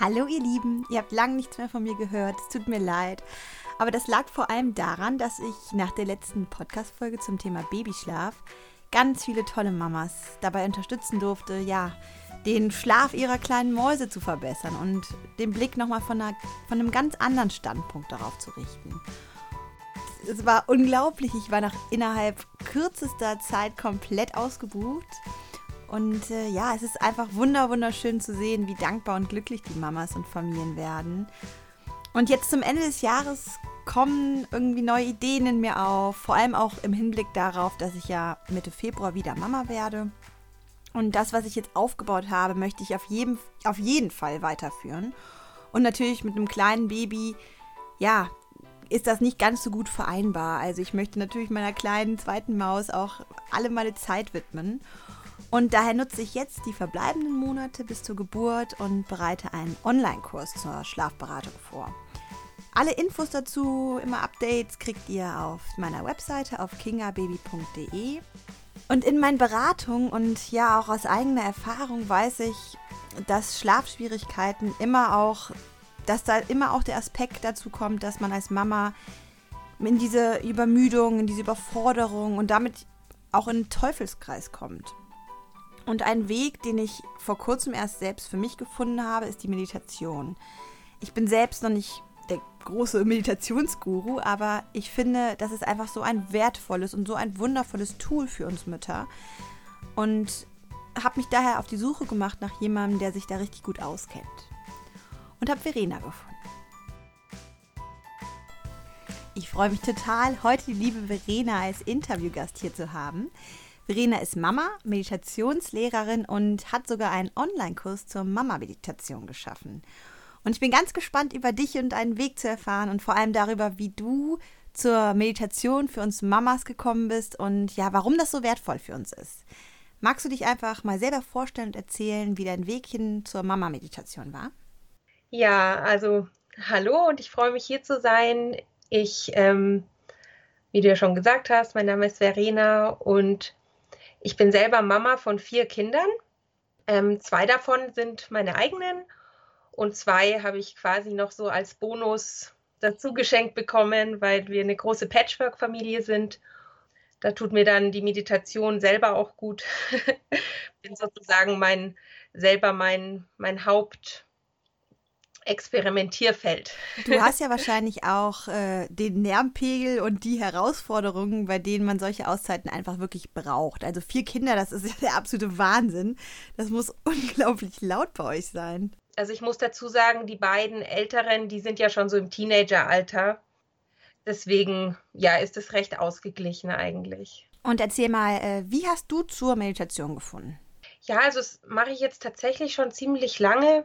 Hallo ihr Lieben, ihr habt lange nichts mehr von mir gehört, es tut mir leid. Aber das lag vor allem daran, dass ich nach der letzten Podcast-Folge zum Thema Babyschlaf ganz viele tolle Mamas dabei unterstützen durfte, ja, den Schlaf ihrer kleinen Mäuse zu verbessern und den Blick nochmal von, von einem ganz anderen Standpunkt darauf zu richten. Es war unglaublich, ich war nach innerhalb kürzester Zeit komplett ausgebucht und äh, ja, es ist einfach wunder wunderschön zu sehen, wie dankbar und glücklich die Mamas und Familien werden. Und jetzt zum Ende des Jahres kommen irgendwie neue Ideen in mir auf, vor allem auch im Hinblick darauf, dass ich ja Mitte Februar wieder Mama werde. Und das, was ich jetzt aufgebaut habe, möchte ich auf jeden, auf jeden Fall weiterführen. Und natürlich mit einem kleinen Baby, ja, ist das nicht ganz so gut vereinbar. Also ich möchte natürlich meiner kleinen zweiten Maus auch alle meine Zeit widmen. Und daher nutze ich jetzt die verbleibenden Monate bis zur Geburt und bereite einen Online-Kurs zur Schlafberatung vor. Alle Infos dazu, immer Updates, kriegt ihr auf meiner Webseite auf kingababy.de. Und in meinen Beratungen und ja auch aus eigener Erfahrung weiß ich, dass Schlafschwierigkeiten immer auch, dass da immer auch der Aspekt dazu kommt, dass man als Mama in diese Übermüdung, in diese Überforderung und damit auch in den Teufelskreis kommt. Und ein Weg, den ich vor kurzem erst selbst für mich gefunden habe, ist die Meditation. Ich bin selbst noch nicht der große Meditationsguru, aber ich finde, das ist einfach so ein wertvolles und so ein wundervolles Tool für uns Mütter. Und habe mich daher auf die Suche gemacht nach jemandem, der sich da richtig gut auskennt. Und habe Verena gefunden. Ich freue mich total, heute die liebe Verena als Interviewgast hier zu haben. Verena ist Mama, Meditationslehrerin und hat sogar einen Online-Kurs zur Mama-Meditation geschaffen. Und ich bin ganz gespannt, über dich und deinen Weg zu erfahren und vor allem darüber, wie du zur Meditation für uns Mamas gekommen bist und ja, warum das so wertvoll für uns ist. Magst du dich einfach mal selber vorstellen und erzählen, wie dein Weg hin zur Mama-Meditation war? Ja, also hallo und ich freue mich hier zu sein. Ich, ähm, wie du ja schon gesagt hast, mein Name ist Verena und ich bin selber Mama von vier Kindern. Ähm, zwei davon sind meine eigenen und zwei habe ich quasi noch so als Bonus dazu geschenkt bekommen, weil wir eine große Patchwork-Familie sind. Da tut mir dann die Meditation selber auch gut. bin sozusagen mein selber mein, mein Haupt, Experimentierfeld. Du hast ja wahrscheinlich auch äh, den Lärmpegel und die Herausforderungen, bei denen man solche Auszeiten einfach wirklich braucht. Also vier Kinder, das ist ja der absolute Wahnsinn. Das muss unglaublich laut bei euch sein. Also ich muss dazu sagen, die beiden Älteren, die sind ja schon so im Teenageralter. Deswegen, ja, ist es recht ausgeglichen eigentlich. Und erzähl mal, äh, wie hast du zur Meditation gefunden? Ja, also das mache ich jetzt tatsächlich schon ziemlich lange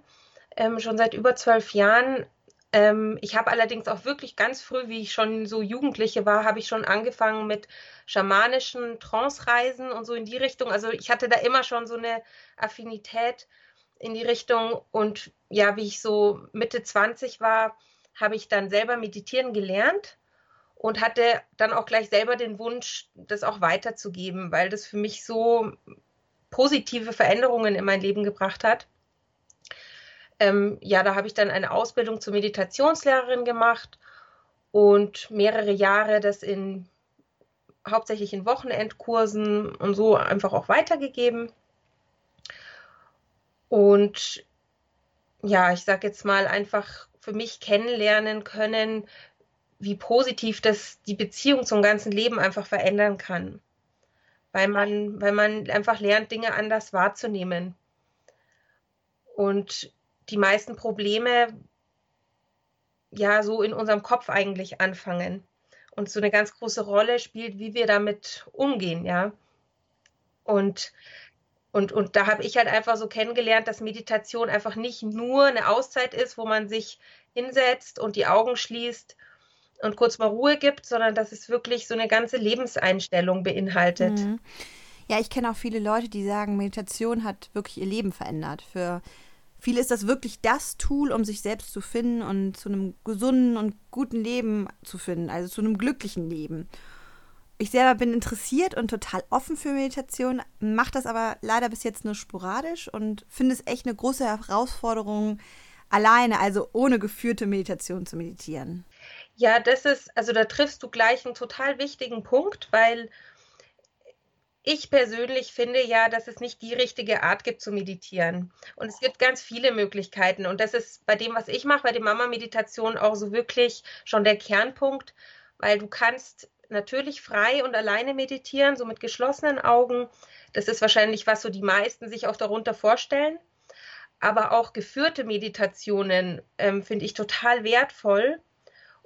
ähm, schon seit über zwölf Jahren. Ähm, ich habe allerdings auch wirklich ganz früh, wie ich schon so Jugendliche war, habe ich schon angefangen mit schamanischen Trance-Reisen und so in die Richtung. Also ich hatte da immer schon so eine Affinität in die Richtung. Und ja, wie ich so Mitte 20 war, habe ich dann selber meditieren gelernt und hatte dann auch gleich selber den Wunsch, das auch weiterzugeben, weil das für mich so positive Veränderungen in mein Leben gebracht hat. Ähm, ja, da habe ich dann eine Ausbildung zur Meditationslehrerin gemacht und mehrere Jahre das in hauptsächlich in Wochenendkursen und so einfach auch weitergegeben. Und ja, ich sage jetzt mal einfach für mich kennenlernen können, wie positiv das die Beziehung zum ganzen Leben einfach verändern kann. Weil man, weil man einfach lernt, Dinge anders wahrzunehmen. Und die meisten Probleme ja so in unserem Kopf eigentlich anfangen. Und so eine ganz große Rolle spielt, wie wir damit umgehen, ja. Und, und, und da habe ich halt einfach so kennengelernt, dass Meditation einfach nicht nur eine Auszeit ist, wo man sich hinsetzt und die Augen schließt und kurz mal Ruhe gibt, sondern dass es wirklich so eine ganze Lebenseinstellung beinhaltet. Mhm. Ja, ich kenne auch viele Leute, die sagen, Meditation hat wirklich ihr Leben verändert. Für Viele ist das wirklich das Tool, um sich selbst zu finden und zu einem gesunden und guten Leben zu finden, also zu einem glücklichen Leben. Ich selber bin interessiert und total offen für Meditation, mache das aber leider bis jetzt nur sporadisch und finde es echt eine große Herausforderung, alleine, also ohne geführte Meditation zu meditieren? Ja, das ist, also da triffst du gleich einen total wichtigen Punkt, weil ich persönlich finde ja, dass es nicht die richtige Art gibt zu meditieren. Und es gibt ganz viele Möglichkeiten. Und das ist bei dem, was ich mache, bei der Mama-Meditation auch so wirklich schon der Kernpunkt, weil du kannst natürlich frei und alleine meditieren, so mit geschlossenen Augen. Das ist wahrscheinlich, was so die meisten sich auch darunter vorstellen. Aber auch geführte Meditationen ähm, finde ich total wertvoll.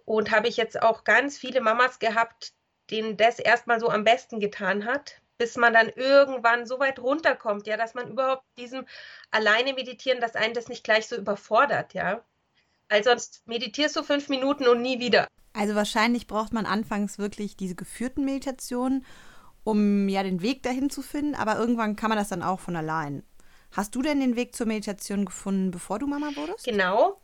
Und habe ich jetzt auch ganz viele Mamas gehabt, denen das erstmal so am besten getan hat, bis man dann irgendwann so weit runterkommt, ja, dass man überhaupt diesem alleine meditieren, dass einen das nicht gleich so überfordert, ja. Weil sonst meditierst du fünf Minuten und nie wieder. Also wahrscheinlich braucht man anfangs wirklich diese geführten Meditationen, um ja den Weg dahin zu finden, aber irgendwann kann man das dann auch von allein. Hast du denn den Weg zur Meditation gefunden, bevor du Mama wurdest? Genau.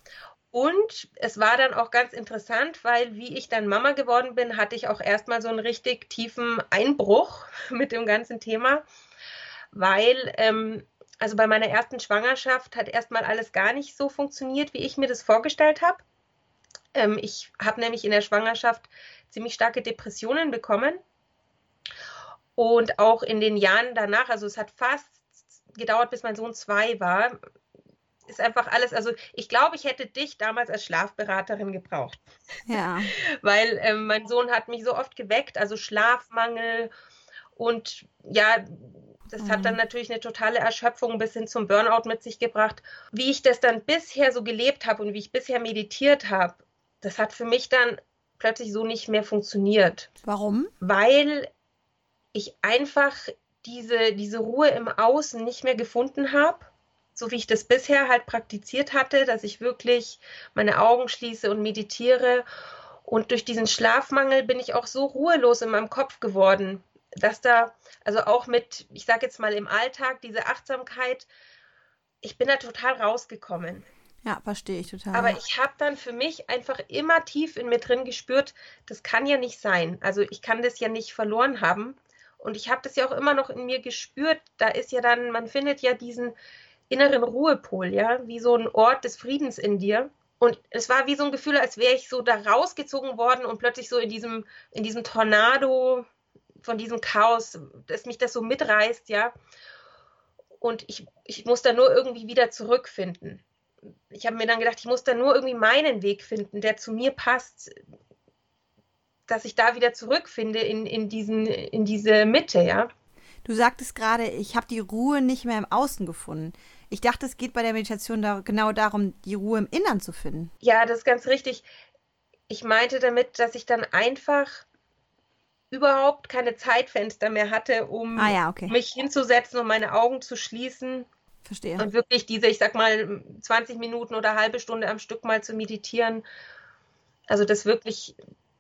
Und es war dann auch ganz interessant, weil wie ich dann Mama geworden bin, hatte ich auch erstmal so einen richtig tiefen Einbruch mit dem ganzen Thema, weil ähm, also bei meiner ersten Schwangerschaft hat erstmal alles gar nicht so funktioniert, wie ich mir das vorgestellt habe. Ähm, ich habe nämlich in der Schwangerschaft ziemlich starke Depressionen bekommen und auch in den Jahren danach, also es hat fast gedauert, bis mein Sohn zwei war, ist einfach alles, also ich glaube, ich hätte dich damals als Schlafberaterin gebraucht. Ja. Weil ähm, mein Sohn hat mich so oft geweckt, also Schlafmangel und ja, das mhm. hat dann natürlich eine totale Erschöpfung bis hin zum Burnout mit sich gebracht. Wie ich das dann bisher so gelebt habe und wie ich bisher meditiert habe, das hat für mich dann plötzlich so nicht mehr funktioniert. Warum? Weil ich einfach diese, diese Ruhe im Außen nicht mehr gefunden habe so wie ich das bisher halt praktiziert hatte, dass ich wirklich meine Augen schließe und meditiere. Und durch diesen Schlafmangel bin ich auch so ruhelos in meinem Kopf geworden, dass da, also auch mit, ich sage jetzt mal im Alltag, diese Achtsamkeit, ich bin da total rausgekommen. Ja, verstehe ich total. Aber ich habe dann für mich einfach immer tief in mir drin gespürt, das kann ja nicht sein. Also ich kann das ja nicht verloren haben. Und ich habe das ja auch immer noch in mir gespürt. Da ist ja dann, man findet ja diesen, inneren Ruhepol, ja, wie so ein Ort des Friedens in dir. Und es war wie so ein Gefühl, als wäre ich so da rausgezogen worden und plötzlich so in diesem, in diesem Tornado von diesem Chaos, dass mich das so mitreißt, ja. Und ich, ich muss da nur irgendwie wieder zurückfinden. Ich habe mir dann gedacht, ich muss da nur irgendwie meinen Weg finden, der zu mir passt, dass ich da wieder zurückfinde in, in, diesen, in diese Mitte, ja. Du sagtest gerade, ich habe die Ruhe nicht mehr im Außen gefunden. Ich dachte, es geht bei der Meditation da, genau darum, die Ruhe im Innern zu finden. Ja, das ist ganz richtig. Ich meinte damit, dass ich dann einfach überhaupt keine Zeitfenster mehr hatte, um ah, ja, okay. mich hinzusetzen und meine Augen zu schließen. Verstehe. Und wirklich diese, ich sag mal, 20 Minuten oder halbe Stunde am Stück mal zu meditieren. Also das wirklich,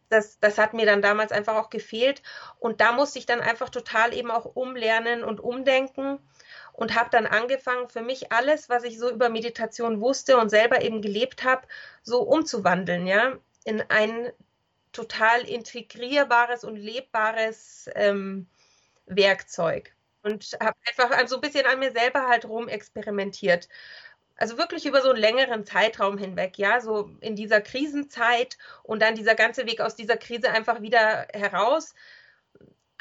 das, das hat mir dann damals einfach auch gefehlt. Und da musste ich dann einfach total eben auch umlernen und umdenken und habe dann angefangen, für mich alles, was ich so über Meditation wusste und selber eben gelebt habe, so umzuwandeln, ja, in ein total integrierbares und lebbares ähm, Werkzeug. Und habe einfach so ein bisschen an mir selber halt rum experimentiert. Also wirklich über so einen längeren Zeitraum hinweg, ja, so in dieser Krisenzeit und dann dieser ganze Weg aus dieser Krise einfach wieder heraus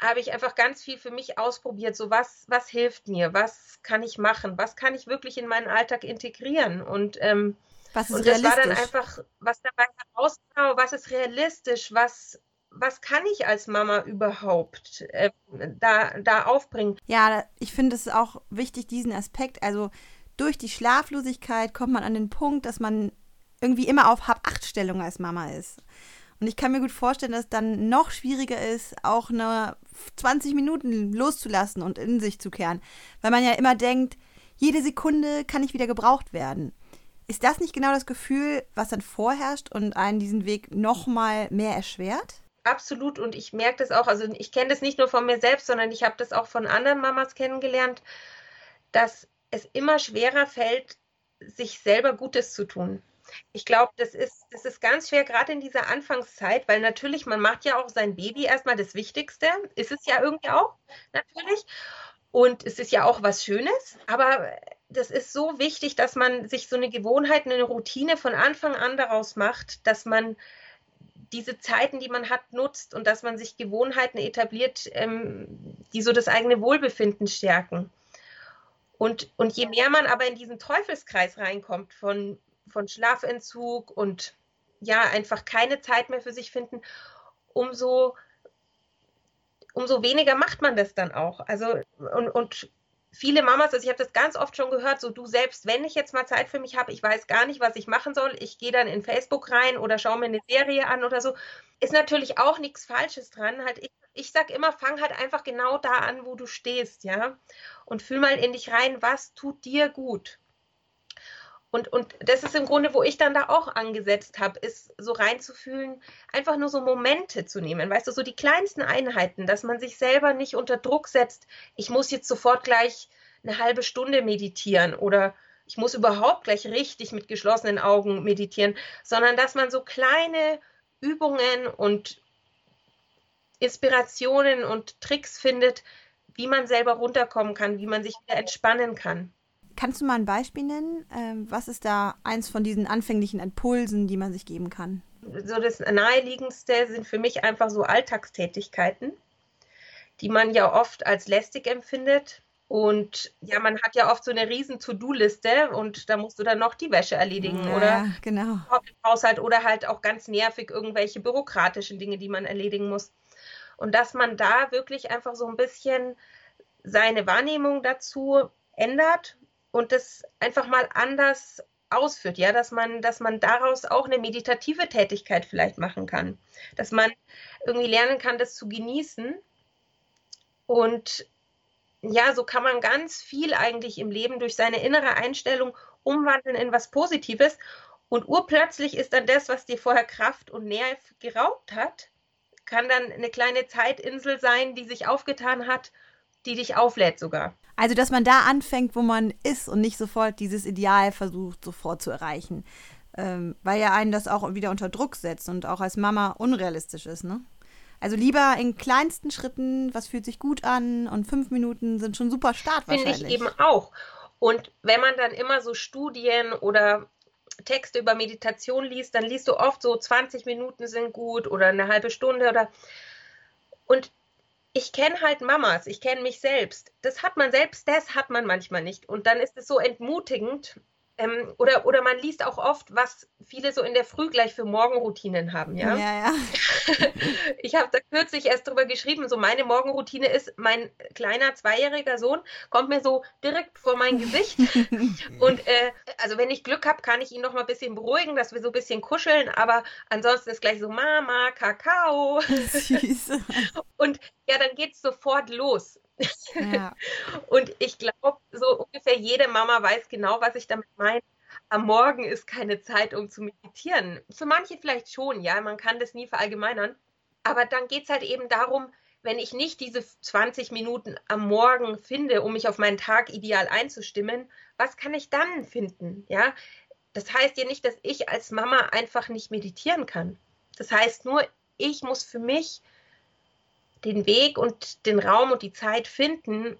habe ich einfach ganz viel für mich ausprobiert. So, was, was hilft mir? Was kann ich machen? Was kann ich wirklich in meinen Alltag integrieren? Und, ähm, was ist und das war dann einfach, was dabei herauskam, was ist realistisch? Was, was kann ich als Mama überhaupt äh, da, da aufbringen? Ja, ich finde es auch wichtig, diesen Aspekt. Also durch die Schlaflosigkeit kommt man an den Punkt, dass man irgendwie immer auf Hab-Acht-Stellung als Mama ist. Und ich kann mir gut vorstellen, dass es dann noch schwieriger ist, auch eine 20 Minuten loszulassen und in sich zu kehren. Weil man ja immer denkt, jede Sekunde kann nicht wieder gebraucht werden. Ist das nicht genau das Gefühl, was dann vorherrscht und einen diesen Weg nochmal mehr erschwert? Absolut. Und ich merke das auch, also ich kenne das nicht nur von mir selbst, sondern ich habe das auch von anderen Mamas kennengelernt, dass es immer schwerer fällt, sich selber Gutes zu tun. Ich glaube, das ist, das ist ganz schwer, gerade in dieser Anfangszeit, weil natürlich, man macht ja auch sein Baby erstmal das Wichtigste. Ist es ja irgendwie auch, natürlich. Und es ist ja auch was Schönes, aber das ist so wichtig, dass man sich so eine Gewohnheit, eine Routine von Anfang an daraus macht, dass man diese Zeiten, die man hat, nutzt und dass man sich Gewohnheiten etabliert, ähm, die so das eigene Wohlbefinden stärken. Und, und je mehr man aber in diesen Teufelskreis reinkommt von, von Schlafentzug und ja, einfach keine Zeit mehr für sich finden, umso, umso weniger macht man das dann auch. Also, und, und viele Mamas, also ich habe das ganz oft schon gehört, so du selbst, wenn ich jetzt mal Zeit für mich habe, ich weiß gar nicht, was ich machen soll, ich gehe dann in Facebook rein oder schaue mir eine Serie an oder so, ist natürlich auch nichts Falsches dran. Halt ich, ich sag immer, fang halt einfach genau da an, wo du stehst, ja, und fühl mal in dich rein, was tut dir gut. Und, und das ist im Grunde, wo ich dann da auch angesetzt habe, ist so reinzufühlen, einfach nur so Momente zu nehmen, weißt du, so die kleinsten Einheiten, dass man sich selber nicht unter Druck setzt, ich muss jetzt sofort gleich eine halbe Stunde meditieren oder ich muss überhaupt gleich richtig mit geschlossenen Augen meditieren, sondern dass man so kleine Übungen und Inspirationen und Tricks findet, wie man selber runterkommen kann, wie man sich wieder entspannen kann. Kannst du mal ein Beispiel nennen? Ähm, was ist da eins von diesen anfänglichen Impulsen, die man sich geben kann? So das naheliegendste sind für mich einfach so Alltagstätigkeiten, die man ja oft als lästig empfindet. Und ja, man hat ja oft so eine riesen To-Do-Liste und da musst du dann noch die Wäsche erledigen ja, oder genau. Haushalt oder halt auch ganz nervig irgendwelche bürokratischen Dinge, die man erledigen muss. Und dass man da wirklich einfach so ein bisschen seine Wahrnehmung dazu ändert und das einfach mal anders ausführt, ja, dass man, dass man daraus auch eine meditative Tätigkeit vielleicht machen kann, dass man irgendwie lernen kann, das zu genießen. Und ja, so kann man ganz viel eigentlich im Leben durch seine innere Einstellung umwandeln in was Positives. Und urplötzlich ist dann das, was dir vorher Kraft und Nerv geraubt hat, kann dann eine kleine Zeitinsel sein, die sich aufgetan hat, die dich auflädt sogar. Also, dass man da anfängt, wo man ist und nicht sofort dieses Ideal versucht, sofort zu erreichen. Ähm, weil ja einen das auch wieder unter Druck setzt und auch als Mama unrealistisch ist, ne? Also lieber in kleinsten Schritten, was fühlt sich gut an und fünf Minuten sind schon super Start Finde ich eben auch. Und wenn man dann immer so Studien oder Texte über Meditation liest, dann liest du oft so 20 Minuten sind gut oder eine halbe Stunde oder und ich kenne halt Mamas, ich kenne mich selbst. Das hat man selbst, das hat man manchmal nicht. Und dann ist es so entmutigend. Ähm, oder, oder man liest auch oft, was viele so in der Früh gleich für Morgenroutinen haben, ja. Ja, ja. ich habe da kürzlich erst drüber geschrieben, so meine Morgenroutine ist, mein kleiner zweijähriger Sohn kommt mir so direkt vor mein Gesicht. und äh, also wenn ich Glück habe, kann ich ihn noch mal ein bisschen beruhigen, dass wir so ein bisschen kuscheln, aber ansonsten ist gleich so Mama, Kakao. Süß. und ja, dann geht es sofort los. Und ich glaube, so ungefähr jede Mama weiß genau, was ich damit meine. Am Morgen ist keine Zeit, um zu meditieren. Für manche vielleicht schon, ja, man kann das nie verallgemeinern. Aber dann geht es halt eben darum, wenn ich nicht diese 20 Minuten am Morgen finde, um mich auf meinen Tag ideal einzustimmen, was kann ich dann finden? Ja, das heißt ja nicht, dass ich als Mama einfach nicht meditieren kann. Das heißt nur, ich muss für mich den Weg und den Raum und die Zeit finden,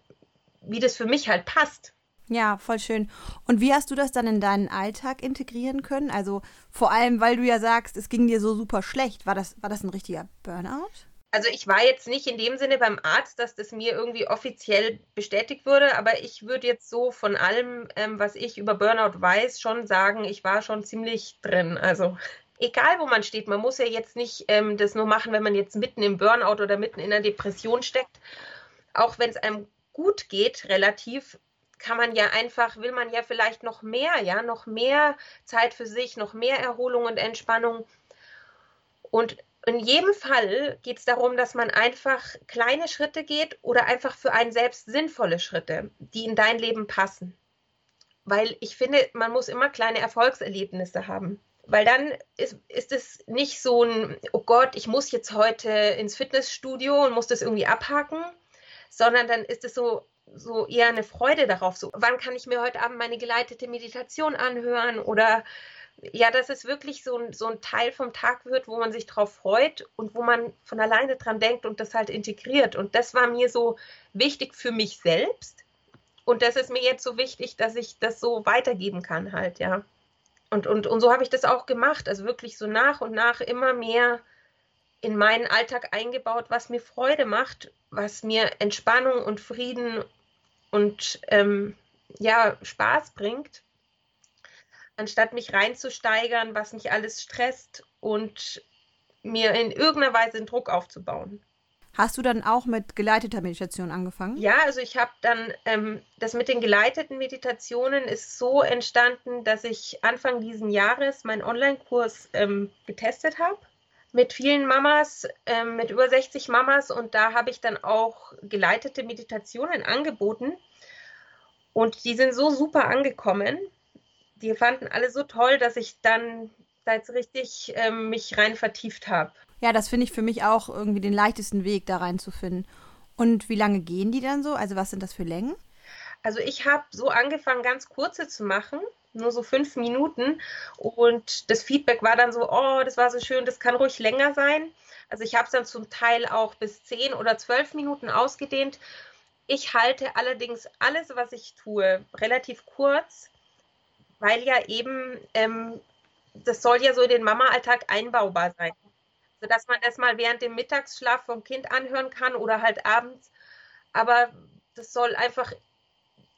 wie das für mich halt passt. Ja, voll schön. Und wie hast du das dann in deinen Alltag integrieren können? Also vor allem, weil du ja sagst, es ging dir so super schlecht. War das, war das ein richtiger Burnout? Also ich war jetzt nicht in dem Sinne beim Arzt, dass das mir irgendwie offiziell bestätigt wurde, aber ich würde jetzt so von allem, ähm, was ich über Burnout weiß, schon sagen, ich war schon ziemlich drin. Also egal wo man steht, man muss ja jetzt nicht ähm, das nur machen, wenn man jetzt mitten im Burnout oder mitten in einer Depression steckt. Auch wenn es einem gut geht, relativ, kann man ja einfach, will man ja vielleicht noch mehr, ja, noch mehr Zeit für sich, noch mehr Erholung und Entspannung. Und in jedem Fall geht es darum, dass man einfach kleine Schritte geht oder einfach für einen selbst sinnvolle Schritte, die in dein Leben passen. Weil ich finde, man muss immer kleine Erfolgserlebnisse haben. Weil dann ist, ist es nicht so ein, oh Gott, ich muss jetzt heute ins Fitnessstudio und muss das irgendwie abhaken, sondern dann ist es so, so eher eine Freude darauf. So, wann kann ich mir heute Abend meine geleitete Meditation anhören? Oder ja, dass es wirklich so ein, so ein Teil vom Tag wird, wo man sich drauf freut und wo man von alleine dran denkt und das halt integriert. Und das war mir so wichtig für mich selbst Und das ist mir jetzt so wichtig, dass ich das so weitergeben kann halt, ja. Und, und, und so habe ich das auch gemacht. Also wirklich so nach und nach immer mehr in meinen Alltag eingebaut, was mir Freude macht, was mir Entspannung und Frieden und ähm, ja, Spaß bringt, anstatt mich reinzusteigern, was mich alles stresst und mir in irgendeiner Weise den Druck aufzubauen. Hast du dann auch mit geleiteter Meditation angefangen? Ja, also ich habe dann, ähm, das mit den geleiteten Meditationen ist so entstanden, dass ich Anfang diesen Jahres meinen Online-Kurs ähm, getestet habe mit vielen Mamas, ähm, mit über 60 Mamas und da habe ich dann auch geleitete Meditationen angeboten und die sind so super angekommen. Die fanden alle so toll, dass ich dann da jetzt richtig ähm, mich rein vertieft habe. Ja, das finde ich für mich auch irgendwie den leichtesten Weg da reinzufinden. Und wie lange gehen die dann so? Also was sind das für Längen? Also ich habe so angefangen, ganz kurze zu machen, nur so fünf Minuten. Und das Feedback war dann so, oh, das war so schön, das kann ruhig länger sein. Also ich habe es dann zum Teil auch bis zehn oder zwölf Minuten ausgedehnt. Ich halte allerdings alles, was ich tue, relativ kurz, weil ja eben, ähm, das soll ja so in den Mama-Alltag einbaubar sein sodass man das mal während dem Mittagsschlaf vom Kind anhören kann oder halt abends. Aber das soll einfach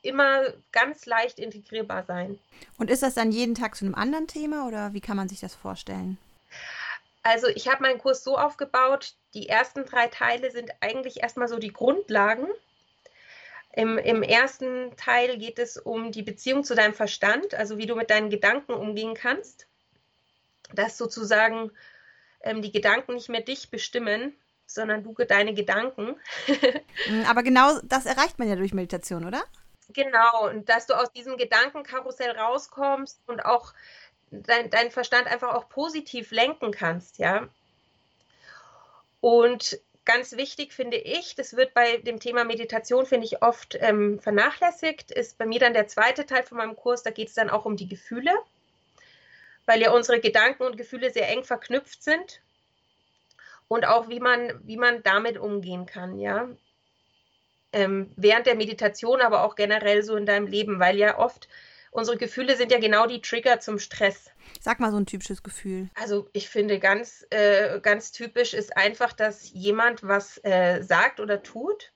immer ganz leicht integrierbar sein. Und ist das dann jeden Tag zu einem anderen Thema oder wie kann man sich das vorstellen? Also ich habe meinen Kurs so aufgebaut, die ersten drei Teile sind eigentlich erstmal so die Grundlagen. Im, Im, ersten Teil geht es um die Beziehung zu deinem Verstand, also wie du mit deinen Gedanken umgehen kannst. Das sozusagen ähm, die Gedanken nicht mehr dich bestimmen, sondern du deine Gedanken. Mm, aber genau das erreicht man ja durch Meditation, oder? Genau, und dass du aus diesem Gedankenkarussell rauskommst und auch dein, dein Verstand einfach auch positiv lenken kannst, ja. Und ganz wichtig finde ich, das wird bei dem Thema Meditation, finde ich, oft ähm, vernachlässigt, ist bei mir dann der zweite Teil von meinem Kurs, da geht es dann auch um die Gefühle weil ja unsere Gedanken und Gefühle sehr eng verknüpft sind und auch wie man, wie man damit umgehen kann, ja. Ähm, während der Meditation, aber auch generell so in deinem Leben, weil ja oft unsere Gefühle sind ja genau die Trigger zum Stress. Sag mal so ein typisches Gefühl. Also ich finde ganz, äh, ganz typisch ist einfach, dass jemand was äh, sagt oder tut,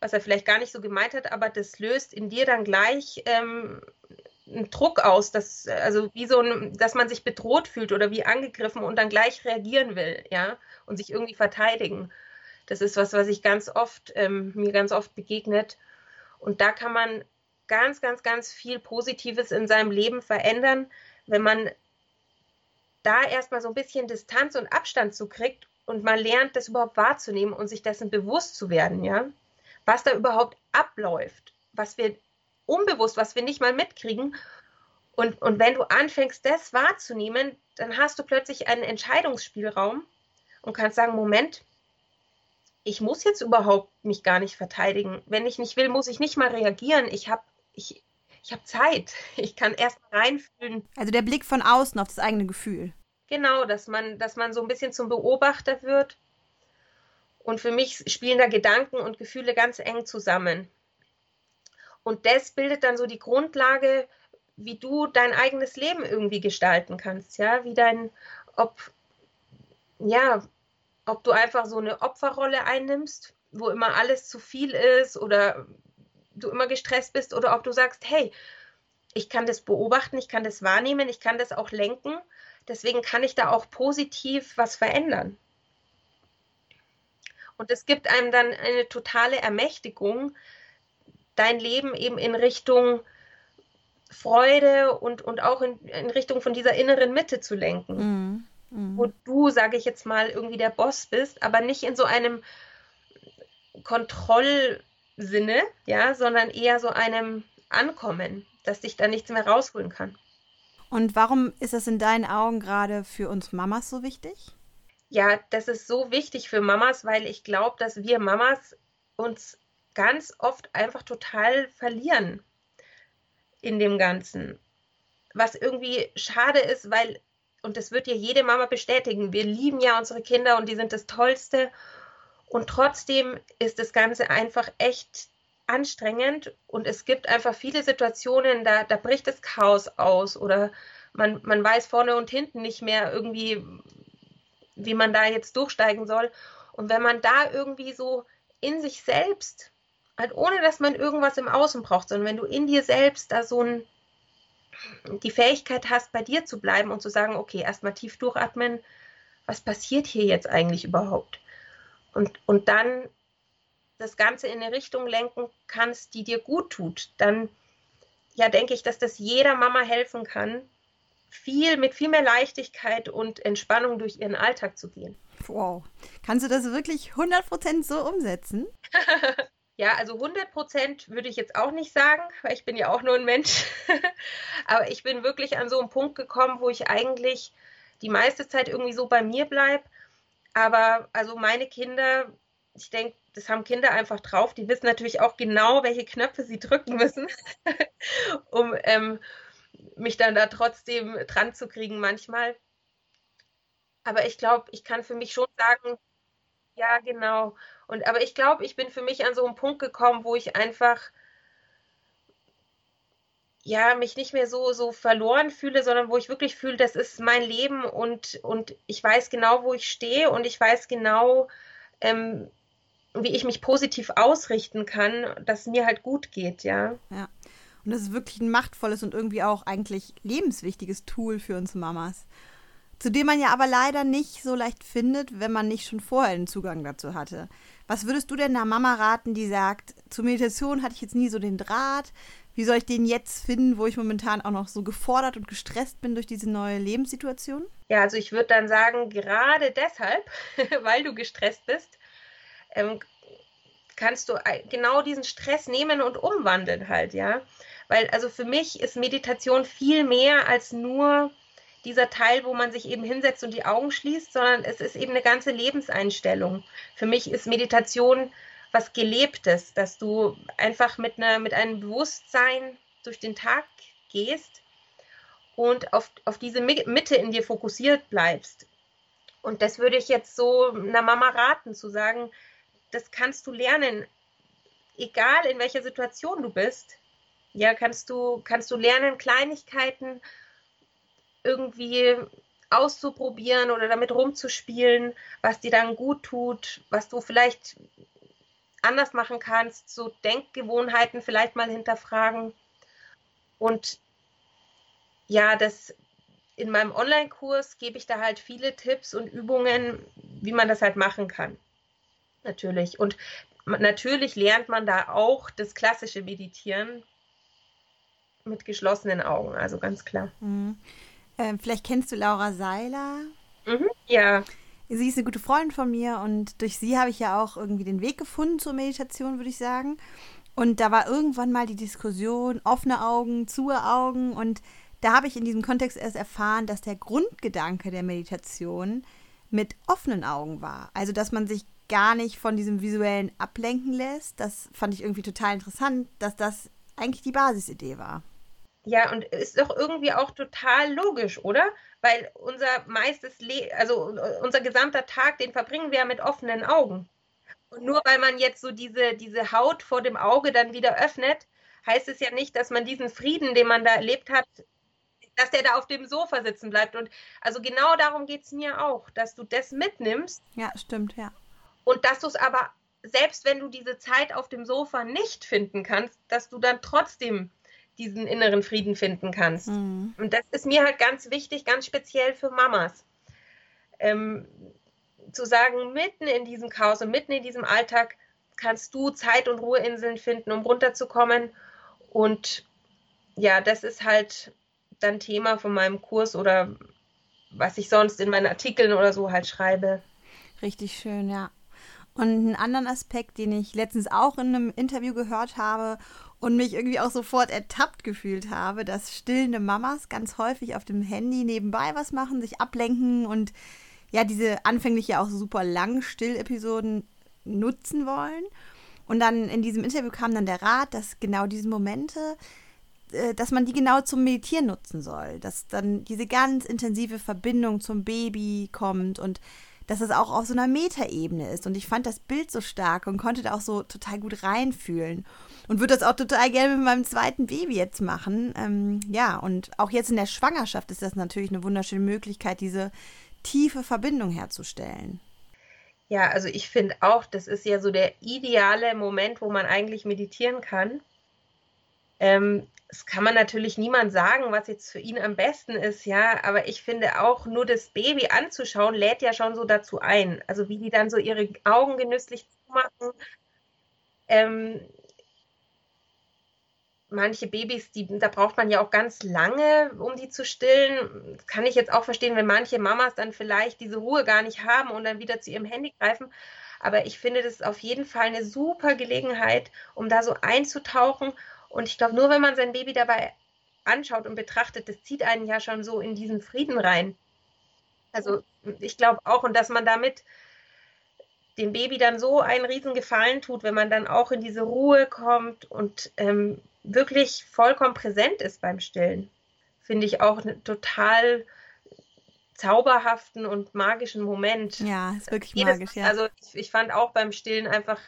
was er vielleicht gar nicht so gemeint hat, aber das löst in dir dann gleich ähm, einen Druck aus, dass, also wie so ein, dass man sich bedroht fühlt oder wie angegriffen und dann gleich reagieren will, ja, und sich irgendwie verteidigen. Das ist was, was ich ganz oft, ähm, mir ganz oft begegnet. Und da kann man ganz, ganz, ganz viel Positives in seinem Leben verändern, wenn man da erstmal so ein bisschen Distanz und Abstand zu kriegt und mal lernt, das überhaupt wahrzunehmen und sich dessen bewusst zu werden, ja, was da überhaupt abläuft, was wir unbewusst, was wir nicht mal mitkriegen. Und, und wenn du anfängst, das wahrzunehmen, dann hast du plötzlich einen Entscheidungsspielraum und kannst sagen, Moment, ich muss jetzt überhaupt mich gar nicht verteidigen. Wenn ich nicht will, muss ich nicht mal reagieren. Ich habe ich, ich hab Zeit. Ich kann erst mal reinfühlen. Also der Blick von außen auf das eigene Gefühl. Genau, dass man, dass man so ein bisschen zum Beobachter wird. Und für mich spielen da Gedanken und Gefühle ganz eng zusammen. Und das bildet dann so die Grundlage, wie du dein eigenes Leben irgendwie gestalten kannst, ja, wie dein, ob, ja, ob du einfach so eine Opferrolle einnimmst, wo immer alles zu viel ist oder du immer gestresst bist oder ob du sagst, hey, ich kann das beobachten, ich kann das wahrnehmen, ich kann das auch lenken, deswegen kann ich da auch positiv was verändern. Und es gibt einem dann eine totale Ermächtigung, dein Leben eben in Richtung Freude und, und auch in, in Richtung von dieser inneren Mitte zu lenken. Mhm. Mhm. Wo du, sage ich jetzt mal, irgendwie der Boss bist, aber nicht in so einem Kontrollsinne, ja, sondern eher so einem Ankommen, dass dich da nichts mehr rausholen kann. Und warum ist das in deinen Augen gerade für uns Mamas so wichtig? Ja, das ist so wichtig für Mamas, weil ich glaube, dass wir Mamas uns ganz oft einfach total verlieren in dem Ganzen. Was irgendwie schade ist, weil, und das wird ja jede Mama bestätigen, wir lieben ja unsere Kinder und die sind das Tollste. Und trotzdem ist das Ganze einfach echt anstrengend und es gibt einfach viele Situationen, da, da bricht das Chaos aus oder man, man weiß vorne und hinten nicht mehr irgendwie, wie man da jetzt durchsteigen soll. Und wenn man da irgendwie so in sich selbst, halt ohne dass man irgendwas im Außen braucht, sondern wenn du in dir selbst da so ein, die Fähigkeit hast, bei dir zu bleiben und zu sagen, okay, erstmal tief durchatmen, was passiert hier jetzt eigentlich überhaupt? Und, und dann das Ganze in eine Richtung lenken kannst, die dir gut tut, dann ja, denke ich, dass das jeder Mama helfen kann, viel mit viel mehr Leichtigkeit und Entspannung durch ihren Alltag zu gehen. Wow. Kannst du das wirklich 100% so umsetzen? ja, also 100% würde ich jetzt auch nicht sagen, weil ich bin ja auch nur ein Mensch. Aber ich bin wirklich an so einen Punkt gekommen, wo ich eigentlich die meiste Zeit irgendwie so bei mir bleibe. Aber also meine Kinder, ich denke, das haben Kinder einfach drauf. Die wissen natürlich auch genau, welche Knöpfe sie drücken müssen, um ähm, mich dann da trotzdem dran zu kriegen manchmal. Aber ich glaube, ich kann für mich schon sagen, ja, genau. Und aber ich glaube, ich bin für mich an so einen Punkt gekommen, wo ich einfach ja, mich nicht mehr so, so verloren fühle, sondern wo ich wirklich fühle, das ist mein Leben und, und ich weiß genau, wo ich stehe und ich weiß genau, ähm, wie ich mich positiv ausrichten kann, dass es mir halt gut geht, ja. Ja. Und das ist wirklich ein machtvolles und irgendwie auch eigentlich lebenswichtiges Tool für uns Mamas. Zu dem man ja aber leider nicht so leicht findet, wenn man nicht schon vorher den Zugang dazu hatte. Was würdest du denn einer Mama raten, die sagt, zur Meditation hatte ich jetzt nie so den Draht, wie soll ich den jetzt finden, wo ich momentan auch noch so gefordert und gestresst bin durch diese neue Lebenssituation? Ja, also ich würde dann sagen, gerade deshalb, weil du gestresst bist, ähm, kannst du genau diesen Stress nehmen und umwandeln halt, ja. Weil also für mich ist Meditation viel mehr als nur dieser Teil, wo man sich eben hinsetzt und die Augen schließt, sondern es ist eben eine ganze Lebenseinstellung. Für mich ist Meditation was Gelebtes, dass du einfach mit, einer, mit einem Bewusstsein durch den Tag gehst und auf, auf diese Mitte in dir fokussiert bleibst. Und das würde ich jetzt so einer Mama raten, zu sagen, das kannst du lernen, egal in welcher Situation du bist. Ja, kannst du, kannst du lernen, Kleinigkeiten irgendwie auszuprobieren oder damit rumzuspielen, was dir dann gut tut, was du vielleicht anders machen kannst, so Denkgewohnheiten vielleicht mal hinterfragen. Und ja, das in meinem Online-Kurs gebe ich da halt viele Tipps und Übungen, wie man das halt machen kann. Natürlich. Und natürlich lernt man da auch das klassische Meditieren mit geschlossenen Augen, also ganz klar. Mhm. Ähm, vielleicht kennst du Laura Seiler. Mhm, ja. Sie ist eine gute Freundin von mir und durch sie habe ich ja auch irgendwie den Weg gefunden zur Meditation, würde ich sagen. Und da war irgendwann mal die Diskussion, offene Augen, zu Augen. Und da habe ich in diesem Kontext erst erfahren, dass der Grundgedanke der Meditation mit offenen Augen war. Also, dass man sich gar nicht von diesem visuellen ablenken lässt. Das fand ich irgendwie total interessant, dass das eigentlich die Basisidee war. Ja, und ist doch irgendwie auch total logisch, oder? Weil unser meistes Le also unser gesamter Tag, den verbringen wir ja mit offenen Augen. Und nur weil man jetzt so diese, diese Haut vor dem Auge dann wieder öffnet, heißt es ja nicht, dass man diesen Frieden, den man da erlebt hat, dass der da auf dem Sofa sitzen bleibt. Und also genau darum geht es mir auch, dass du das mitnimmst. Ja, stimmt, ja. Und dass du es aber, selbst wenn du diese Zeit auf dem Sofa nicht finden kannst, dass du dann trotzdem diesen inneren Frieden finden kannst. Mhm. Und das ist mir halt ganz wichtig, ganz speziell für Mamas. Ähm, zu sagen, mitten in diesem Chaos und mitten in diesem Alltag kannst du Zeit- und Ruheinseln finden, um runterzukommen. Und ja, das ist halt dann Thema von meinem Kurs oder was ich sonst in meinen Artikeln oder so halt schreibe. Richtig schön, ja. Und einen anderen Aspekt, den ich letztens auch in einem Interview gehört habe und mich irgendwie auch sofort ertappt gefühlt habe, dass stillende Mamas ganz häufig auf dem Handy nebenbei was machen, sich ablenken und ja, diese anfänglich ja auch super langen Stillepisoden nutzen wollen. Und dann in diesem Interview kam dann der Rat, dass genau diese Momente, äh, dass man die genau zum Meditieren nutzen soll, dass dann diese ganz intensive Verbindung zum Baby kommt und dass es auch auf so einer Metaebene ist. Und ich fand das Bild so stark und konnte da auch so total gut reinfühlen. Und würde das auch total gerne mit meinem zweiten Baby jetzt machen. Ähm, ja, und auch jetzt in der Schwangerschaft ist das natürlich eine wunderschöne Möglichkeit, diese tiefe Verbindung herzustellen. Ja, also ich finde auch, das ist ja so der ideale Moment, wo man eigentlich meditieren kann. Ähm, das kann man natürlich niemand sagen, was jetzt für ihn am besten ist, ja, aber ich finde auch, nur das Baby anzuschauen, lädt ja schon so dazu ein. Also wie die dann so ihre Augen genüsslich zumachen. Ähm, manche Babys, die, da braucht man ja auch ganz lange, um die zu stillen. Das kann ich jetzt auch verstehen, wenn manche Mamas dann vielleicht diese Ruhe gar nicht haben und dann wieder zu ihrem Handy greifen. Aber ich finde, das ist auf jeden Fall eine super Gelegenheit, um da so einzutauchen. Und ich glaube, nur wenn man sein Baby dabei anschaut und betrachtet, das zieht einen ja schon so in diesen Frieden rein. Also ich glaube auch, und dass man damit dem Baby dann so einen riesen Gefallen tut, wenn man dann auch in diese Ruhe kommt und ähm, wirklich vollkommen präsent ist beim Stillen. Finde ich auch einen total zauberhaften und magischen Moment. Ja, ist wirklich Jedes, magisch, ja. Also ich, ich, fand auch beim Stillen einfach,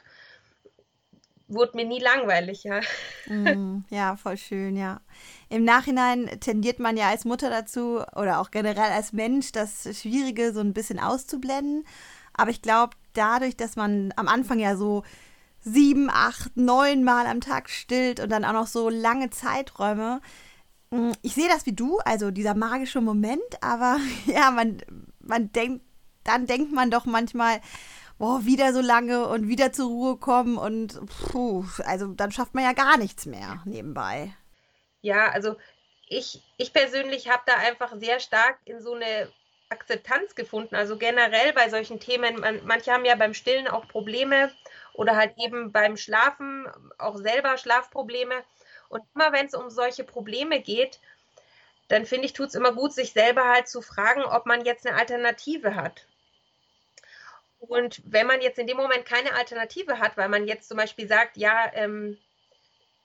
wurde mir nie langweilig, ja. Mm, ja, voll schön, ja. Im Nachhinein tendiert man ja als Mutter dazu oder auch generell als Mensch, das Schwierige so ein bisschen auszublenden. Aber ich glaube, dadurch, dass man am Anfang ja so sieben, acht, neun Mal am Tag stillt und dann auch noch so lange Zeiträume. Mm, ich sehe das wie du, also dieser magische Moment, aber ja, man, man denkt, dann denkt man doch manchmal, boah, wieder so lange und wieder zur Ruhe kommen und puh, also dann schafft man ja gar nichts mehr nebenbei. Ja, also ich, ich persönlich habe da einfach sehr stark in so eine Akzeptanz gefunden. Also generell bei solchen Themen, man, manche haben ja beim Stillen auch Probleme oder halt eben beim Schlafen auch selber Schlafprobleme. Und immer wenn es um solche Probleme geht, dann finde ich, tut es immer gut, sich selber halt zu fragen, ob man jetzt eine Alternative hat. Und wenn man jetzt in dem Moment keine Alternative hat, weil man jetzt zum Beispiel sagt, ja, ähm,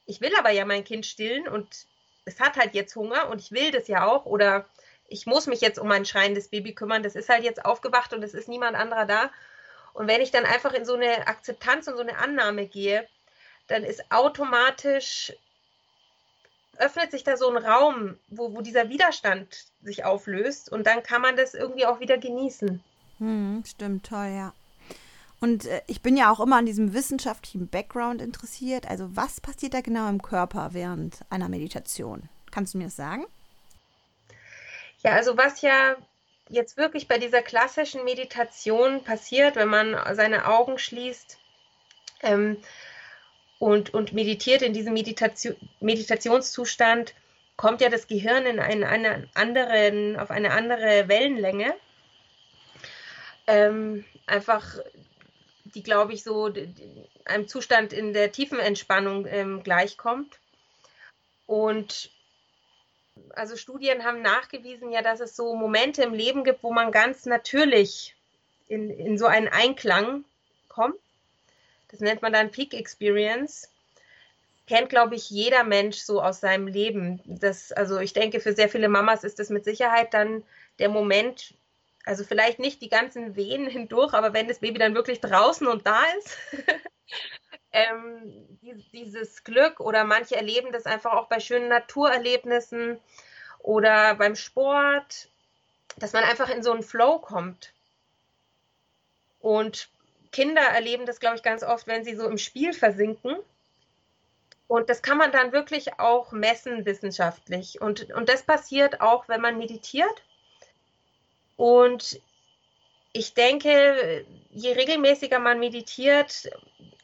ich will aber ja mein Kind stillen und es hat halt jetzt Hunger und ich will das ja auch oder ich muss mich jetzt um mein schreiendes Baby kümmern, das ist halt jetzt aufgewacht und es ist niemand anderer da und wenn ich dann einfach in so eine Akzeptanz und so eine Annahme gehe, dann ist automatisch, öffnet sich da so ein Raum, wo, wo dieser Widerstand sich auflöst und dann kann man das irgendwie auch wieder genießen. Hm, stimmt, toll, ja. Und äh, ich bin ja auch immer an diesem wissenschaftlichen Background interessiert. Also was passiert da genau im Körper während einer Meditation? Kannst du mir das sagen? Ja, also was ja jetzt wirklich bei dieser klassischen Meditation passiert, wenn man seine Augen schließt ähm, und, und meditiert in diesem Meditation, Meditationszustand, kommt ja das Gehirn in einen, einen anderen, auf eine andere Wellenlänge. Ähm, einfach, die, glaube ich, so einem Zustand in der tiefen Entspannung ähm, gleichkommt. Und also Studien haben nachgewiesen ja, dass es so Momente im Leben gibt, wo man ganz natürlich in, in so einen Einklang kommt. Das nennt man dann Peak Experience. Kennt, glaube ich, jeder Mensch so aus seinem Leben. Das, also ich denke, für sehr viele Mamas ist das mit Sicherheit dann der Moment, also vielleicht nicht die ganzen Wehen hindurch, aber wenn das Baby dann wirklich draußen und da ist, ähm, dieses Glück oder manche erleben das einfach auch bei schönen Naturerlebnissen oder beim Sport, dass man einfach in so einen Flow kommt. Und Kinder erleben das, glaube ich, ganz oft, wenn sie so im Spiel versinken. Und das kann man dann wirklich auch messen wissenschaftlich. Und, und das passiert auch, wenn man meditiert. Und ich denke, je regelmäßiger man meditiert,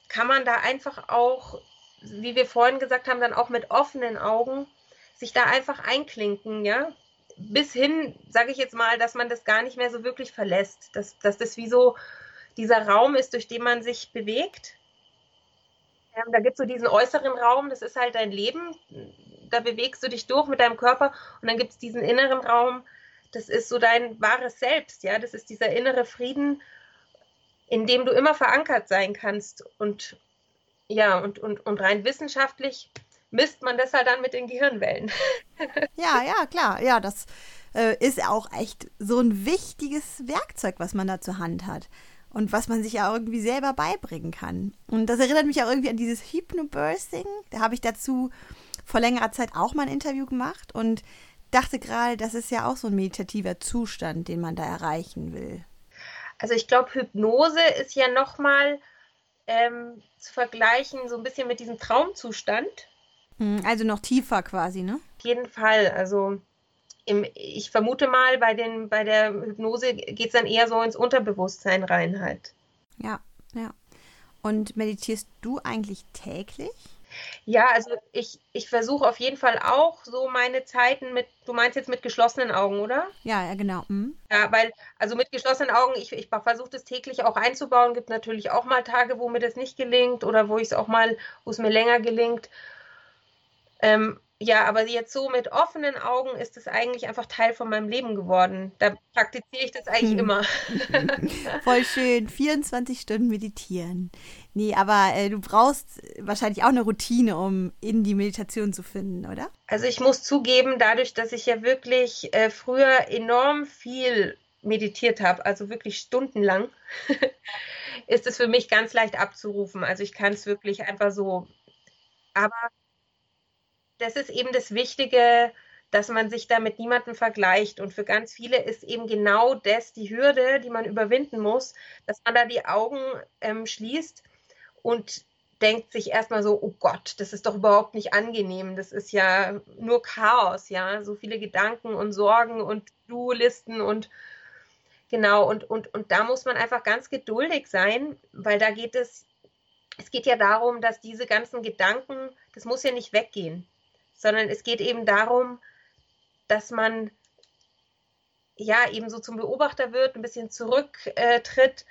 kann man da einfach auch, wie wir vorhin gesagt haben, dann auch mit offenen Augen sich da einfach einklinken, ja. Bis hin, sage ich jetzt mal, dass man das gar nicht mehr so wirklich verlässt, dass, dass das wie so dieser Raum ist, durch den man sich bewegt. Ähm, da gibt es so diesen äußeren Raum, das ist halt dein Leben, da bewegst du dich durch mit deinem Körper und dann gibt es diesen inneren Raum, das ist so dein wahres Selbst, ja, das ist dieser innere Frieden, in dem du immer verankert sein kannst. Und ja, und, und, und rein wissenschaftlich misst man das halt dann mit den Gehirnwellen. ja, ja, klar. Ja, das äh, ist auch echt so ein wichtiges Werkzeug, was man da zur Hand hat und was man sich ja irgendwie selber beibringen kann. Und das erinnert mich auch irgendwie an dieses Hypnobirthing. Da habe ich dazu vor längerer Zeit auch mal ein Interview gemacht und dachte gerade, das ist ja auch so ein meditativer Zustand, den man da erreichen will. Also ich glaube, Hypnose ist ja nochmal ähm, zu vergleichen so ein bisschen mit diesem Traumzustand. Hm, also noch tiefer quasi, ne? Auf jeden Fall. Also im, ich vermute mal, bei, den, bei der Hypnose geht es dann eher so ins Unterbewusstsein rein halt. Ja, ja. Und meditierst du eigentlich täglich? Ja, also ich, ich versuche auf jeden Fall auch so meine Zeiten mit, du meinst jetzt mit geschlossenen Augen, oder? Ja, ja, genau. Mhm. Ja, weil, also mit geschlossenen Augen, ich, ich versuche das täglich auch einzubauen. Gibt natürlich auch mal Tage, wo mir das nicht gelingt oder wo ich es auch mal, wo es mir länger gelingt. Ähm, ja, aber jetzt so mit offenen Augen ist es eigentlich einfach Teil von meinem Leben geworden. Da praktiziere ich das eigentlich hm. immer. Voll schön. 24 Stunden meditieren. Nee, aber äh, du brauchst wahrscheinlich auch eine Routine, um in die Meditation zu finden, oder? Also ich muss zugeben, dadurch, dass ich ja wirklich äh, früher enorm viel meditiert habe, also wirklich stundenlang, ist es für mich ganz leicht abzurufen. Also ich kann es wirklich einfach so. Aber das ist eben das Wichtige, dass man sich da mit niemandem vergleicht. Und für ganz viele ist eben genau das die Hürde, die man überwinden muss, dass man da die Augen ähm, schließt und denkt sich erstmal so, oh Gott, das ist doch überhaupt nicht angenehm. Das ist ja nur Chaos, ja. So viele Gedanken und Sorgen und Du-Listen und genau, und, und, und da muss man einfach ganz geduldig sein, weil da geht es, es geht ja darum, dass diese ganzen Gedanken, das muss ja nicht weggehen sondern es geht eben darum, dass man ja eben so zum Beobachter wird, ein bisschen zurücktritt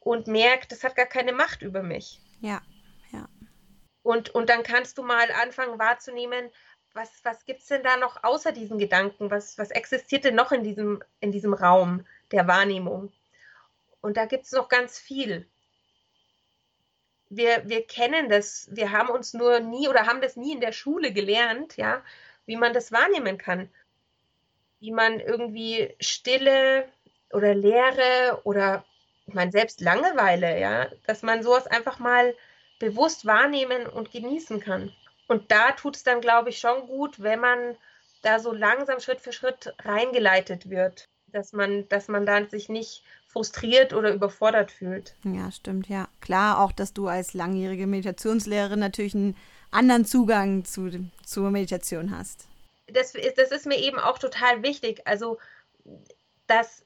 und merkt, das hat gar keine Macht über mich. Ja, ja. Und, und dann kannst du mal anfangen wahrzunehmen, was, was gibt es denn da noch außer diesen Gedanken? Was, was existiert denn noch in diesem, in diesem Raum der Wahrnehmung? Und da gibt es noch ganz viel wir, wir kennen das, wir haben uns nur nie oder haben das nie in der Schule gelernt, ja, wie man das wahrnehmen kann. Wie man irgendwie Stille oder Leere oder ich meine selbst Langeweile, ja, dass man sowas einfach mal bewusst wahrnehmen und genießen kann. Und da tut es dann, glaube ich, schon gut, wenn man da so langsam Schritt für Schritt reingeleitet wird, dass man, dass man dann sich nicht frustriert oder überfordert fühlt. Ja, stimmt, ja. Klar, auch, dass du als langjährige Meditationslehrerin natürlich einen anderen Zugang zu, zur Meditation hast. Das, das ist mir eben auch total wichtig. Also, dass,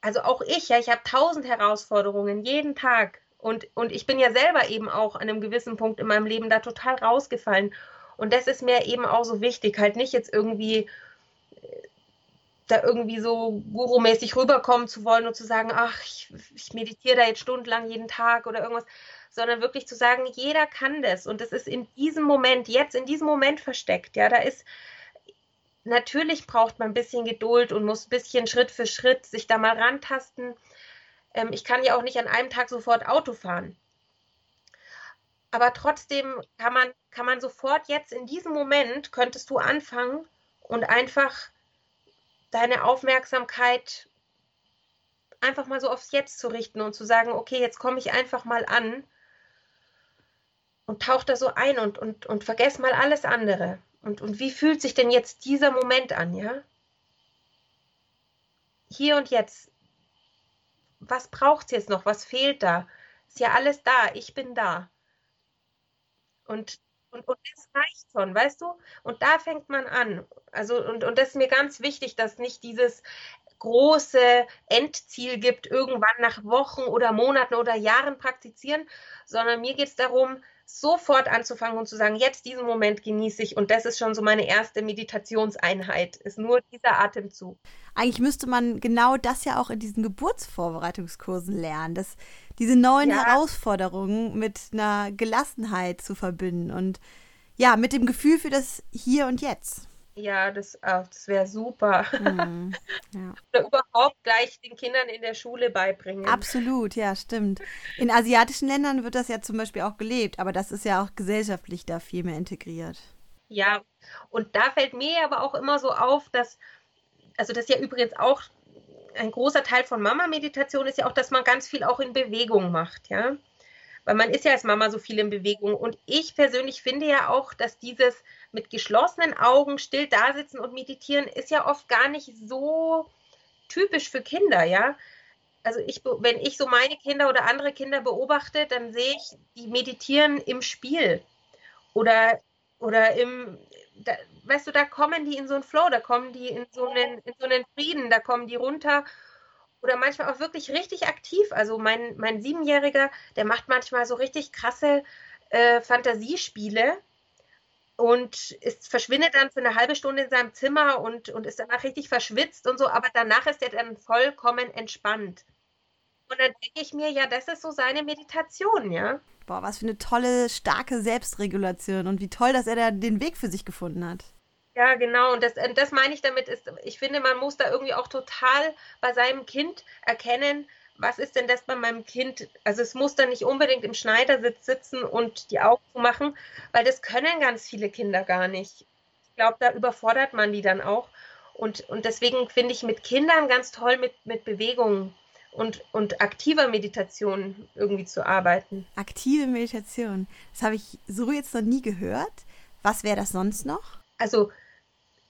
also auch ich, ja, ich habe tausend Herausforderungen jeden Tag. Und, und ich bin ja selber eben auch an einem gewissen Punkt in meinem Leben da total rausgefallen. Und das ist mir eben auch so wichtig, halt nicht jetzt irgendwie da irgendwie so gurumäßig rüberkommen zu wollen und zu sagen, ach, ich, ich meditiere da jetzt stundenlang jeden Tag oder irgendwas, sondern wirklich zu sagen, jeder kann das und das ist in diesem Moment, jetzt in diesem Moment versteckt. Ja, da ist natürlich braucht man ein bisschen Geduld und muss ein bisschen Schritt für Schritt sich da mal rantasten. Ähm, ich kann ja auch nicht an einem Tag sofort Auto fahren. Aber trotzdem kann man, kann man sofort jetzt in diesem Moment, könntest du anfangen und einfach deine Aufmerksamkeit einfach mal so aufs Jetzt zu richten und zu sagen, okay, jetzt komme ich einfach mal an und tauch da so ein und, und, und vergess mal alles andere. Und, und wie fühlt sich denn jetzt dieser Moment an, ja? Hier und jetzt. Was braucht es jetzt noch? Was fehlt da? Ist ja alles da. Ich bin da. Und und, und das reicht schon, weißt du? Und da fängt man an. Also, und, und das ist mir ganz wichtig, dass nicht dieses große Endziel gibt, irgendwann nach Wochen oder Monaten oder Jahren praktizieren, sondern mir geht es darum, sofort anzufangen und zu sagen, jetzt diesen Moment genieße ich und das ist schon so meine erste Meditationseinheit, ist nur dieser Atemzug. Eigentlich müsste man genau das ja auch in diesen Geburtsvorbereitungskursen lernen, dass diese neuen ja. Herausforderungen mit einer Gelassenheit zu verbinden und ja, mit dem Gefühl für das Hier und Jetzt. Ja, das, das wäre super. Mhm, ja. Oder überhaupt gleich den Kindern in der Schule beibringen. Absolut, ja, stimmt. In asiatischen Ländern wird das ja zum Beispiel auch gelebt, aber das ist ja auch gesellschaftlich da viel mehr integriert. Ja, und da fällt mir aber auch immer so auf, dass also das ist ja übrigens auch ein großer Teil von Mama-Meditation ist ja auch, dass man ganz viel auch in Bewegung macht, ja. Weil man ist ja als Mama so viel in Bewegung. Und ich persönlich finde ja auch, dass dieses mit geschlossenen Augen still dasitzen und meditieren ist ja oft gar nicht so typisch für Kinder, ja. Also ich, wenn ich so meine Kinder oder andere Kinder beobachte, dann sehe ich, die meditieren im Spiel oder, oder im, da, weißt du, da kommen die in so einen Flow, da kommen die in so einen, in so einen Frieden, da kommen die runter oder manchmal auch wirklich richtig aktiv. Also mein, mein Siebenjähriger, der macht manchmal so richtig krasse äh, Fantasiespiele und ist, verschwindet dann für eine halbe Stunde in seinem Zimmer und, und ist danach richtig verschwitzt und so, aber danach ist er dann vollkommen entspannt. Und dann denke ich mir, ja, das ist so seine Meditation, ja. Boah, was für eine tolle, starke Selbstregulation und wie toll, dass er da den Weg für sich gefunden hat. Ja, genau. Und das, das meine ich damit, ist, ich finde, man muss da irgendwie auch total bei seinem Kind erkennen, was ist denn das bei meinem Kind? Also es muss dann nicht unbedingt im Schneidersitz sitzen und die Augen zu machen, weil das können ganz viele Kinder gar nicht. Ich glaube, da überfordert man die dann auch. Und, und deswegen finde ich mit Kindern ganz toll, mit, mit Bewegungen und, und aktiver Meditation irgendwie zu arbeiten. Aktive Meditation. Das habe ich so jetzt noch nie gehört. Was wäre das sonst noch? Also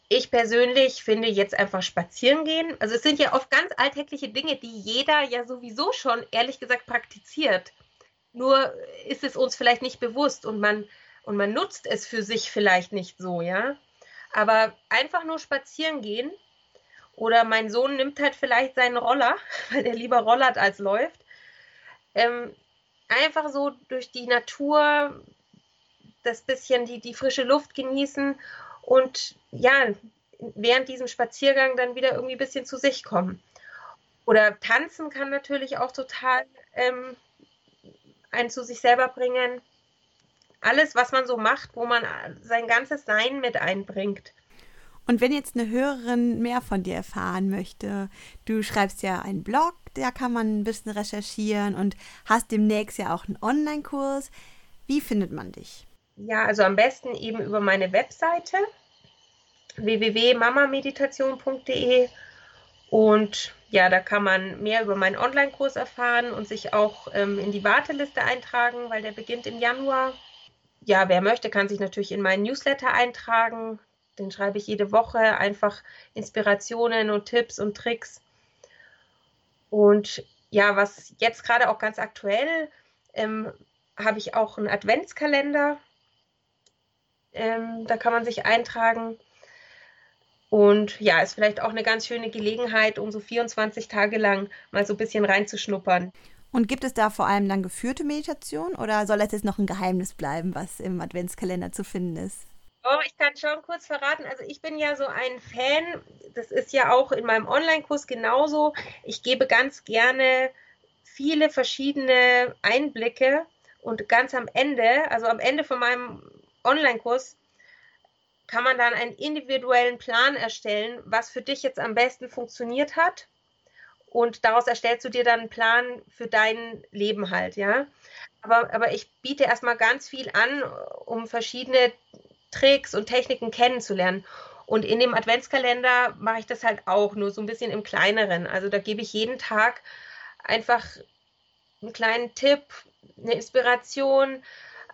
ich persönlich finde jetzt einfach spazieren gehen. Also es sind ja oft ganz alltägliche Dinge, die jeder ja sowieso schon ehrlich gesagt praktiziert. Nur ist es uns vielleicht nicht bewusst und man und man nutzt es für sich vielleicht nicht so, ja. Aber einfach nur spazieren gehen oder mein Sohn nimmt halt vielleicht seinen Roller, weil er lieber rollert als läuft. Ähm, einfach so durch die Natur das bisschen die, die frische Luft genießen und ja, während diesem Spaziergang dann wieder irgendwie ein bisschen zu sich kommen. Oder tanzen kann natürlich auch total ähm, einen zu sich selber bringen. Alles, was man so macht, wo man sein ganzes Sein mit einbringt. Und wenn jetzt eine Hörerin mehr von dir erfahren möchte, du schreibst ja einen Blog, da kann man ein bisschen recherchieren und hast demnächst ja auch einen Online-Kurs. Wie findet man dich? Ja, also am besten eben über meine Webseite www.mamameditation.de und ja, da kann man mehr über meinen Online-Kurs erfahren und sich auch ähm, in die Warteliste eintragen, weil der beginnt im Januar. Ja, wer möchte, kann sich natürlich in meinen Newsletter eintragen. Den schreibe ich jede Woche einfach Inspirationen und Tipps und Tricks. Und ja, was jetzt gerade auch ganz aktuell, ähm, habe ich auch einen Adventskalender. Ähm, da kann man sich eintragen. Und ja, ist vielleicht auch eine ganz schöne Gelegenheit, um so 24 Tage lang mal so ein bisschen reinzuschnuppern. Und gibt es da vor allem dann geführte Meditation oder soll das jetzt noch ein Geheimnis bleiben, was im Adventskalender zu finden ist? Oh, ich kann schon kurz verraten. Also ich bin ja so ein Fan, das ist ja auch in meinem Online-Kurs genauso. Ich gebe ganz gerne viele verschiedene Einblicke und ganz am Ende, also am Ende von meinem Online-Kurs, kann man dann einen individuellen Plan erstellen, was für dich jetzt am besten funktioniert hat. Und daraus erstellst du dir dann einen Plan für dein Leben halt, ja. Aber, aber ich biete erstmal ganz viel an, um verschiedene Tricks und Techniken kennenzulernen. Und in dem Adventskalender mache ich das halt auch, nur so ein bisschen im kleineren. Also da gebe ich jeden Tag einfach einen kleinen Tipp, eine Inspiration,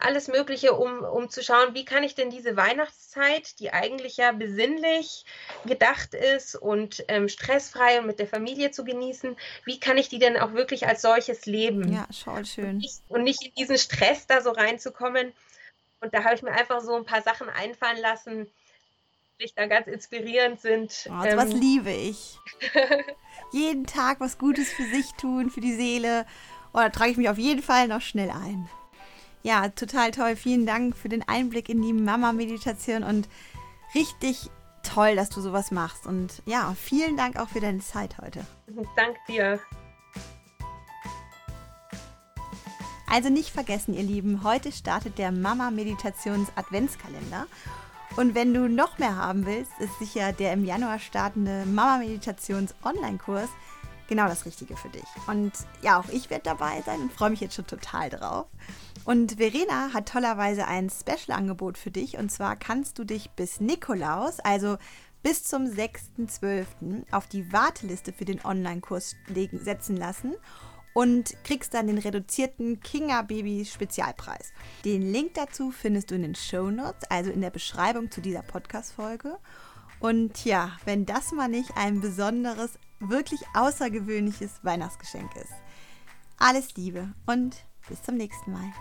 alles Mögliche, um, um zu schauen, wie kann ich denn diese Weihnachtszeit, die eigentlich ja besinnlich gedacht ist und ähm, stressfrei und mit der Familie zu genießen, wie kann ich die denn auch wirklich als solches leben? Ja, schau schön. Und nicht, und nicht in diesen Stress da so reinzukommen, und da habe ich mir einfach so ein paar Sachen einfallen lassen, die da ganz inspirierend sind. Oh, ähm, was liebe ich. jeden Tag was Gutes für sich tun, für die Seele. Oh, da trage ich mich auf jeden Fall noch schnell ein. Ja, total toll. Vielen Dank für den Einblick in die Mama-Meditation und richtig toll, dass du sowas machst. Und ja, vielen Dank auch für deine Zeit heute. Dank dir. Also nicht vergessen, ihr Lieben, heute startet der Mama Meditations Adventskalender. Und wenn du noch mehr haben willst, ist sicher der im Januar startende Mama Meditations Online-Kurs genau das Richtige für dich. Und ja, auch ich werde dabei sein und freue mich jetzt schon total drauf. Und Verena hat tollerweise ein Special-Angebot für dich. Und zwar kannst du dich bis Nikolaus, also bis zum 6.12. auf die Warteliste für den Online-Kurs setzen lassen und kriegst dann den reduzierten Kinga Baby Spezialpreis. Den Link dazu findest du in den Show Notes, also in der Beschreibung zu dieser Podcast-Folge. Und ja, wenn das mal nicht ein besonderes, wirklich außergewöhnliches Weihnachtsgeschenk ist. Alles Liebe und bis zum nächsten Mal.